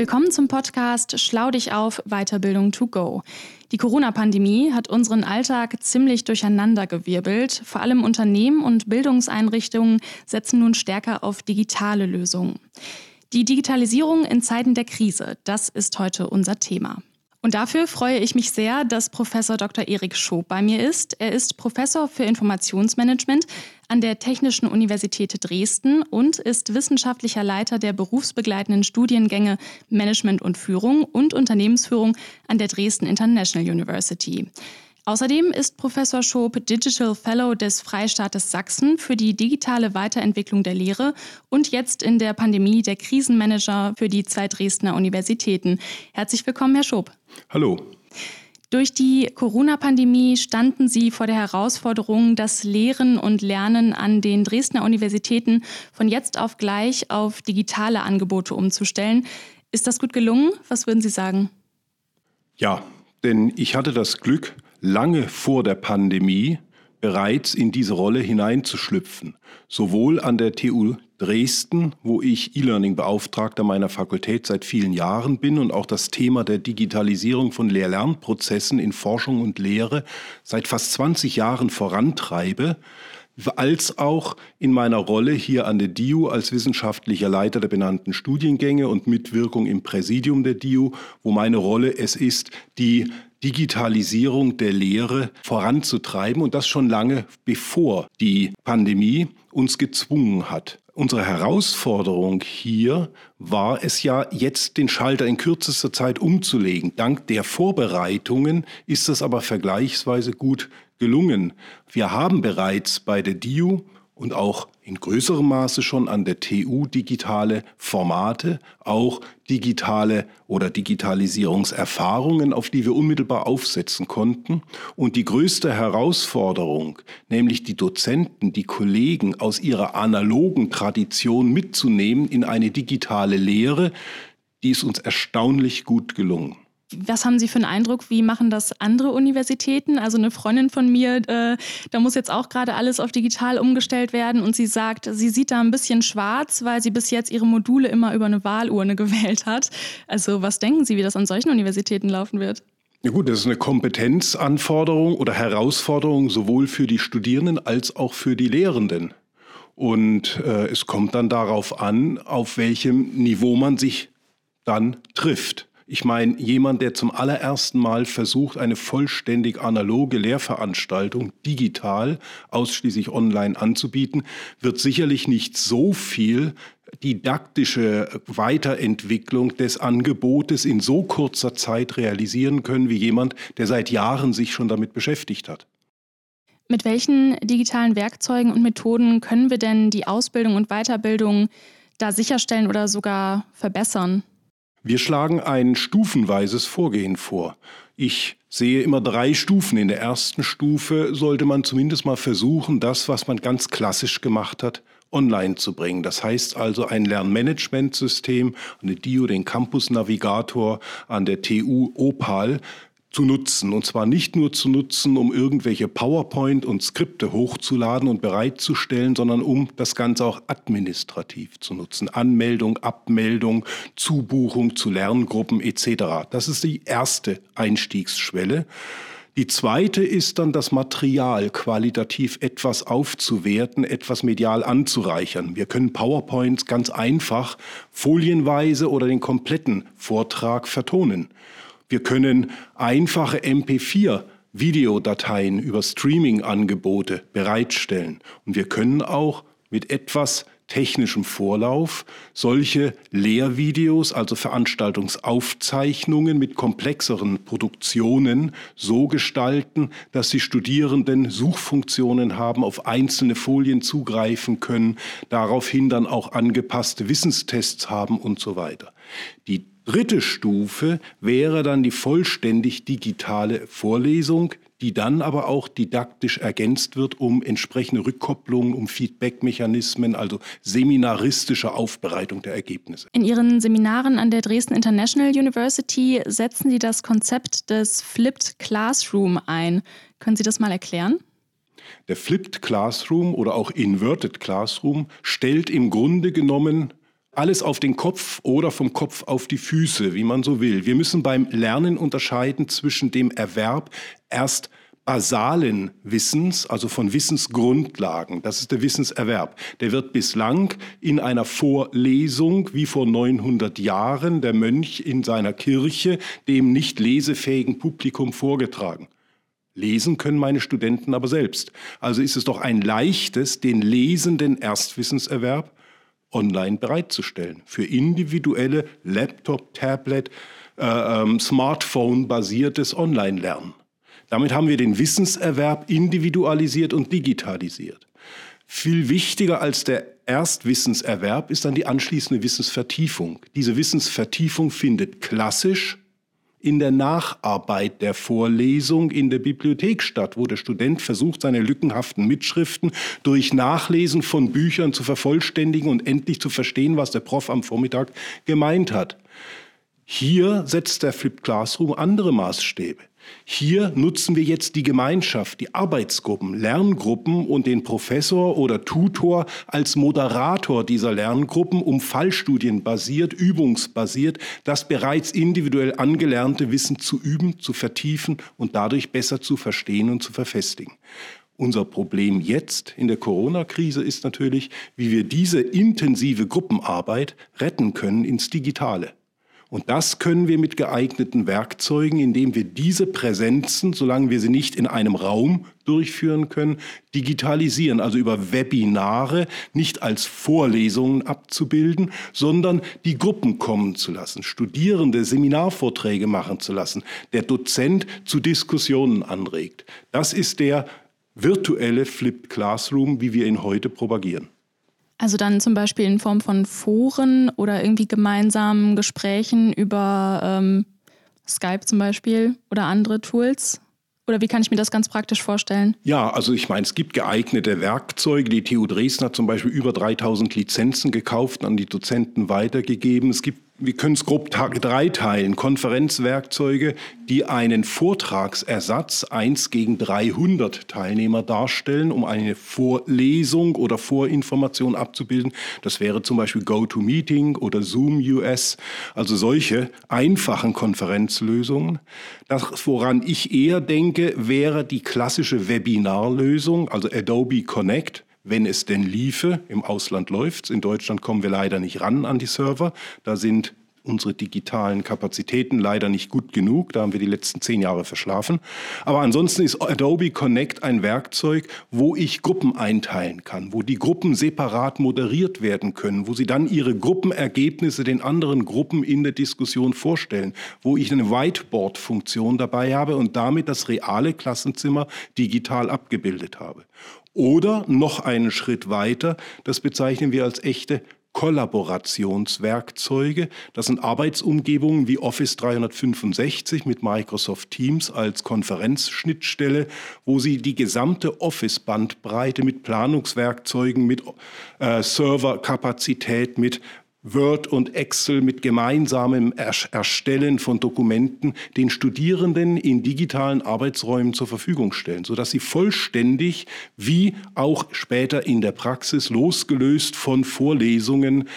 Willkommen zum Podcast Schlau dich auf Weiterbildung to go. Die Corona-Pandemie hat unseren Alltag ziemlich durcheinandergewirbelt. Vor allem Unternehmen und Bildungseinrichtungen setzen nun stärker auf digitale Lösungen. Die Digitalisierung in Zeiten der Krise, das ist heute unser Thema. Und dafür freue ich mich sehr, dass Professor Dr. Erik Schob bei mir ist. Er ist Professor für Informationsmanagement an der Technischen Universität Dresden und ist wissenschaftlicher Leiter der berufsbegleitenden Studiengänge Management und Führung und Unternehmensführung an der Dresden International University. Außerdem ist Professor Schob Digital Fellow des Freistaates Sachsen für die digitale Weiterentwicklung der Lehre und jetzt in der Pandemie der Krisenmanager für die zwei Dresdner Universitäten. Herzlich willkommen, Herr Schob. Hallo. Durch die Corona-Pandemie standen Sie vor der Herausforderung, das Lehren und Lernen an den Dresdner Universitäten von jetzt auf gleich auf digitale Angebote umzustellen. Ist das gut gelungen? Was würden Sie sagen? Ja, denn ich hatte das Glück, lange vor der Pandemie bereits in diese Rolle hineinzuschlüpfen. Sowohl an der TU Dresden, wo ich E-Learning-Beauftragter meiner Fakultät seit vielen Jahren bin und auch das Thema der Digitalisierung von Lehr-Lernprozessen in Forschung und Lehre seit fast 20 Jahren vorantreibe, als auch in meiner Rolle hier an der DIU als wissenschaftlicher Leiter der benannten Studiengänge und Mitwirkung im Präsidium der DIU, wo meine Rolle es ist, die Digitalisierung der Lehre voranzutreiben und das schon lange bevor die Pandemie uns gezwungen hat. Unsere Herausforderung hier war es ja, jetzt den Schalter in kürzester Zeit umzulegen. Dank der Vorbereitungen ist das aber vergleichsweise gut gelungen. Wir haben bereits bei der DIU und auch in größerem Maße schon an der TU digitale Formate, auch digitale oder Digitalisierungserfahrungen, auf die wir unmittelbar aufsetzen konnten. Und die größte Herausforderung, nämlich die Dozenten, die Kollegen aus ihrer analogen Tradition mitzunehmen in eine digitale Lehre, die ist uns erstaunlich gut gelungen. Was haben Sie für einen Eindruck? Wie machen das andere Universitäten? Also eine Freundin von mir, äh, da muss jetzt auch gerade alles auf digital umgestellt werden und sie sagt, sie sieht da ein bisschen schwarz, weil sie bis jetzt ihre Module immer über eine Wahlurne gewählt hat. Also was denken Sie, wie das an solchen Universitäten laufen wird? Ja gut, das ist eine Kompetenzanforderung oder Herausforderung sowohl für die Studierenden als auch für die Lehrenden. Und äh, es kommt dann darauf an, auf welchem Niveau man sich dann trifft. Ich meine, jemand, der zum allerersten Mal versucht, eine vollständig analoge Lehrveranstaltung digital, ausschließlich online anzubieten, wird sicherlich nicht so viel didaktische Weiterentwicklung des Angebotes in so kurzer Zeit realisieren können wie jemand, der seit Jahren sich schon damit beschäftigt hat. Mit welchen digitalen Werkzeugen und Methoden können wir denn die Ausbildung und Weiterbildung da sicherstellen oder sogar verbessern? Wir schlagen ein stufenweises Vorgehen vor. Ich sehe immer drei Stufen. In der ersten Stufe sollte man zumindest mal versuchen, das, was man ganz klassisch gemacht hat, online zu bringen. Das heißt also ein Lernmanagementsystem, eine DIO, den Campus Navigator an der TU Opal zu nutzen. Und zwar nicht nur zu nutzen, um irgendwelche PowerPoint und Skripte hochzuladen und bereitzustellen, sondern um das Ganze auch administrativ zu nutzen. Anmeldung, Abmeldung, Zubuchung zu Lerngruppen etc. Das ist die erste Einstiegsschwelle. Die zweite ist dann das Material qualitativ etwas aufzuwerten, etwas medial anzureichern. Wir können PowerPoints ganz einfach folienweise oder den kompletten Vortrag vertonen. Wir können einfache MP4 Videodateien über Streaming-Angebote bereitstellen. Und wir können auch mit etwas technischem Vorlauf solche Lehrvideos, also Veranstaltungsaufzeichnungen mit komplexeren Produktionen so gestalten, dass die Studierenden Suchfunktionen haben, auf einzelne Folien zugreifen können, daraufhin dann auch angepasste Wissenstests haben und so weiter. Die dritte Stufe wäre dann die vollständig digitale Vorlesung, die dann aber auch didaktisch ergänzt wird um entsprechende Rückkopplungen, um Feedbackmechanismen, also seminaristische Aufbereitung der Ergebnisse. In Ihren Seminaren an der Dresden International University setzen Sie das Konzept des Flipped Classroom ein. Können Sie das mal erklären? Der Flipped Classroom oder auch Inverted Classroom stellt im Grunde genommen alles auf den Kopf oder vom Kopf auf die Füße, wie man so will. Wir müssen beim Lernen unterscheiden zwischen dem Erwerb erst basalen Wissens, also von Wissensgrundlagen. Das ist der Wissenserwerb. Der wird bislang in einer Vorlesung, wie vor 900 Jahren, der Mönch in seiner Kirche dem nicht lesefähigen Publikum vorgetragen. Lesen können meine Studenten aber selbst. Also ist es doch ein leichtes, den lesenden Erstwissenserwerb online bereitzustellen. Für individuelle Laptop, Tablet, äh, ähm, Smartphone-basiertes Online-Lernen. Damit haben wir den Wissenserwerb individualisiert und digitalisiert. Viel wichtiger als der Erstwissenserwerb ist dann die anschließende Wissensvertiefung. Diese Wissensvertiefung findet klassisch in der Nacharbeit der Vorlesung in der Bibliothek statt, wo der Student versucht, seine lückenhaften Mitschriften durch Nachlesen von Büchern zu vervollständigen und endlich zu verstehen, was der Prof am Vormittag gemeint hat. Hier setzt der Flipped Classroom andere Maßstäbe. Hier nutzen wir jetzt die Gemeinschaft, die Arbeitsgruppen, Lerngruppen und den Professor oder Tutor als Moderator dieser Lerngruppen, um fallstudienbasiert, übungsbasiert das bereits individuell angelernte Wissen zu üben, zu vertiefen und dadurch besser zu verstehen und zu verfestigen. Unser Problem jetzt in der Corona-Krise ist natürlich, wie wir diese intensive Gruppenarbeit retten können ins Digitale. Und das können wir mit geeigneten Werkzeugen, indem wir diese Präsenzen, solange wir sie nicht in einem Raum durchführen können, digitalisieren, also über Webinare nicht als Vorlesungen abzubilden, sondern die Gruppen kommen zu lassen, Studierende Seminarvorträge machen zu lassen, der Dozent zu Diskussionen anregt. Das ist der virtuelle Flipped Classroom, wie wir ihn heute propagieren. Also dann zum Beispiel in Form von Foren oder irgendwie gemeinsamen Gesprächen über ähm, Skype zum Beispiel oder andere Tools? Oder wie kann ich mir das ganz praktisch vorstellen? Ja, also ich meine, es gibt geeignete Werkzeuge. Die TU Dresden hat zum Beispiel über 3000 Lizenzen gekauft, an die Dozenten weitergegeben. Es gibt wir können es grob drei teilen. Konferenzwerkzeuge, die einen Vortragsersatz 1 gegen 300 Teilnehmer darstellen, um eine Vorlesung oder Vorinformation abzubilden. Das wäre zum Beispiel GoToMeeting oder Zoom US, also solche einfachen Konferenzlösungen. Das, woran ich eher denke, wäre die klassische Webinarlösung, also Adobe Connect wenn es denn liefe. Im Ausland läuft es. In Deutschland kommen wir leider nicht ran an die Server. Da sind unsere digitalen Kapazitäten leider nicht gut genug. Da haben wir die letzten zehn Jahre verschlafen. Aber ansonsten ist Adobe Connect ein Werkzeug, wo ich Gruppen einteilen kann, wo die Gruppen separat moderiert werden können, wo sie dann ihre Gruppenergebnisse den anderen Gruppen in der Diskussion vorstellen, wo ich eine Whiteboard-Funktion dabei habe und damit das reale Klassenzimmer digital abgebildet habe. Oder noch einen Schritt weiter, das bezeichnen wir als echte Kollaborationswerkzeuge. Das sind Arbeitsumgebungen wie Office 365 mit Microsoft Teams als Konferenzschnittstelle, wo Sie die gesamte Office-Bandbreite mit Planungswerkzeugen, mit äh, Serverkapazität, mit Word und Excel mit gemeinsamem Erstellen von Dokumenten den Studierenden in digitalen Arbeitsräumen zur Verfügung stellen, sodass sie vollständig wie auch später in der Praxis losgelöst von Vorlesungen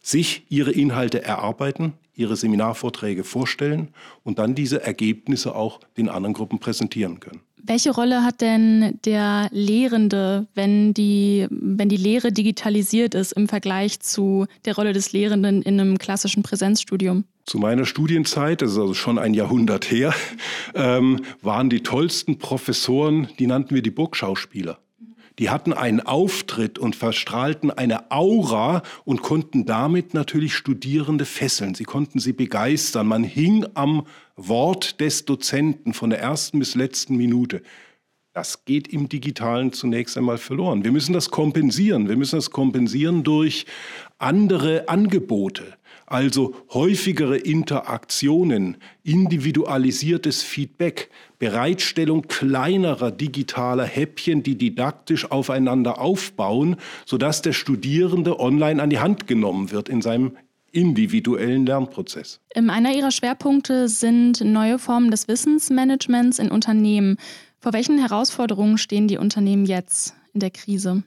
sich ihre Inhalte erarbeiten, ihre Seminarvorträge vorstellen und dann diese Ergebnisse auch den anderen Gruppen präsentieren können. Welche Rolle hat denn der Lehrende, wenn die, wenn die Lehre digitalisiert ist im Vergleich zu der Rolle des Lehrenden in einem klassischen Präsenzstudium? Zu meiner Studienzeit, das ist also schon ein Jahrhundert her, ähm, waren die tollsten Professoren, die nannten wir die Burgschauspieler. Die hatten einen Auftritt und verstrahlten eine Aura und konnten damit natürlich Studierende fesseln. Sie konnten sie begeistern. Man hing am Wort des Dozenten von der ersten bis letzten Minute. Das geht im Digitalen zunächst einmal verloren. Wir müssen das kompensieren. Wir müssen das kompensieren durch andere Angebote. Also häufigere Interaktionen, individualisiertes Feedback, Bereitstellung kleinerer digitaler Häppchen, die didaktisch aufeinander aufbauen, sodass der Studierende online an die Hand genommen wird in seinem individuellen Lernprozess. Einer Ihrer Schwerpunkte sind neue Formen des Wissensmanagements in Unternehmen. Vor welchen Herausforderungen stehen die Unternehmen jetzt in der Krise?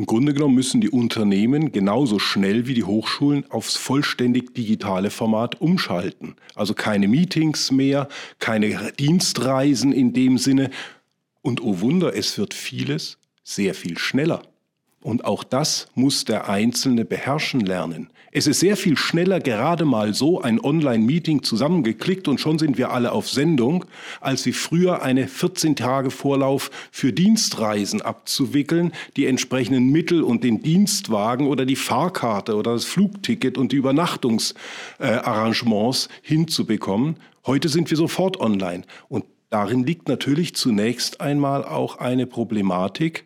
Im Grunde genommen müssen die Unternehmen genauso schnell wie die Hochschulen aufs vollständig digitale Format umschalten. Also keine Meetings mehr, keine Dienstreisen in dem Sinne. Und oh Wunder, es wird vieles sehr viel schneller. Und auch das muss der Einzelne beherrschen lernen. Es ist sehr viel schneller gerade mal so ein Online-Meeting zusammengeklickt und schon sind wir alle auf Sendung, als wie früher eine 14 Tage Vorlauf für Dienstreisen abzuwickeln, die entsprechenden Mittel und den Dienstwagen oder die Fahrkarte oder das Flugticket und die Übernachtungsarrangements äh, hinzubekommen. Heute sind wir sofort online. Und darin liegt natürlich zunächst einmal auch eine Problematik,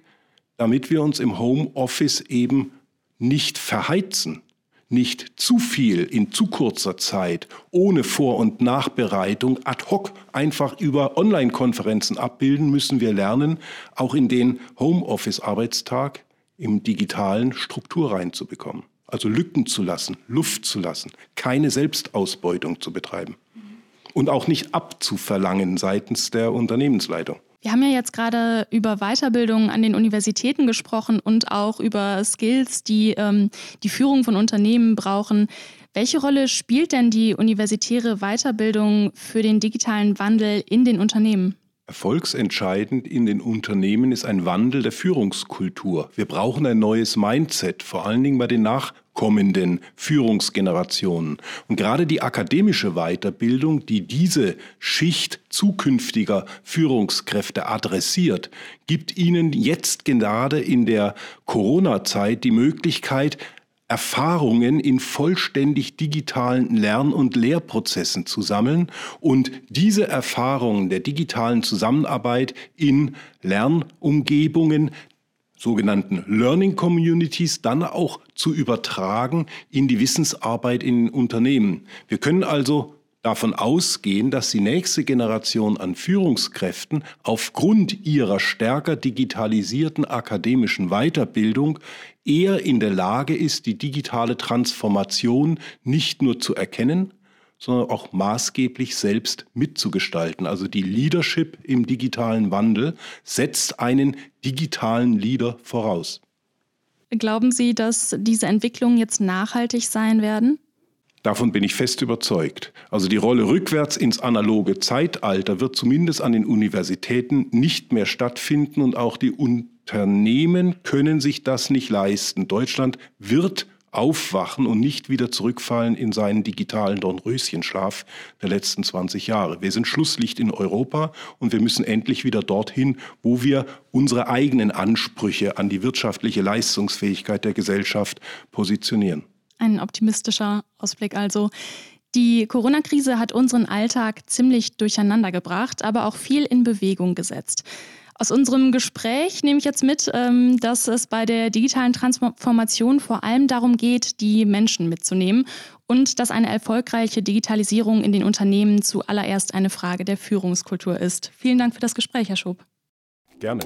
damit wir uns im Homeoffice eben nicht verheizen, nicht zu viel in zu kurzer Zeit, ohne Vor- und Nachbereitung, ad hoc einfach über Online-Konferenzen abbilden, müssen wir lernen, auch in den Homeoffice-Arbeitstag im digitalen Struktur reinzubekommen. Also Lücken zu lassen, Luft zu lassen, keine Selbstausbeutung zu betreiben und auch nicht abzuverlangen seitens der Unternehmensleitung. Wir haben ja jetzt gerade über Weiterbildung an den Universitäten gesprochen und auch über Skills, die ähm, die Führung von Unternehmen brauchen. Welche Rolle spielt denn die universitäre Weiterbildung für den digitalen Wandel in den Unternehmen? Erfolgsentscheidend in den Unternehmen ist ein Wandel der Führungskultur. Wir brauchen ein neues Mindset, vor allen Dingen bei den nachkommenden Führungsgenerationen. Und gerade die akademische Weiterbildung, die diese Schicht zukünftiger Führungskräfte adressiert, gibt ihnen jetzt gerade in der Corona-Zeit die Möglichkeit, Erfahrungen in vollständig digitalen Lern- und Lehrprozessen zu sammeln und diese Erfahrungen der digitalen Zusammenarbeit in Lernumgebungen sogenannten Learning Communities dann auch zu übertragen in die Wissensarbeit in Unternehmen. Wir können also davon ausgehen, dass die nächste Generation an Führungskräften aufgrund ihrer stärker digitalisierten akademischen Weiterbildung eher in der Lage ist, die digitale Transformation nicht nur zu erkennen, sondern auch maßgeblich selbst mitzugestalten. Also die Leadership im digitalen Wandel setzt einen digitalen Leader voraus. Glauben Sie, dass diese Entwicklungen jetzt nachhaltig sein werden? Davon bin ich fest überzeugt. Also die Rolle rückwärts ins analoge Zeitalter wird zumindest an den Universitäten nicht mehr stattfinden und auch die Unternehmen können sich das nicht leisten. Deutschland wird aufwachen und nicht wieder zurückfallen in seinen digitalen Dornröschenschlaf der letzten 20 Jahre. Wir sind Schlusslicht in Europa und wir müssen endlich wieder dorthin, wo wir unsere eigenen Ansprüche an die wirtschaftliche Leistungsfähigkeit der Gesellschaft positionieren. Ein optimistischer Ausblick also. Die Corona-Krise hat unseren Alltag ziemlich durcheinander gebracht, aber auch viel in Bewegung gesetzt. Aus unserem Gespräch nehme ich jetzt mit, ähm, dass es bei der digitalen Transformation vor allem darum geht, die Menschen mitzunehmen und dass eine erfolgreiche Digitalisierung in den Unternehmen zuallererst eine Frage der Führungskultur ist. Vielen Dank für das Gespräch, Herr Schob. Gerne.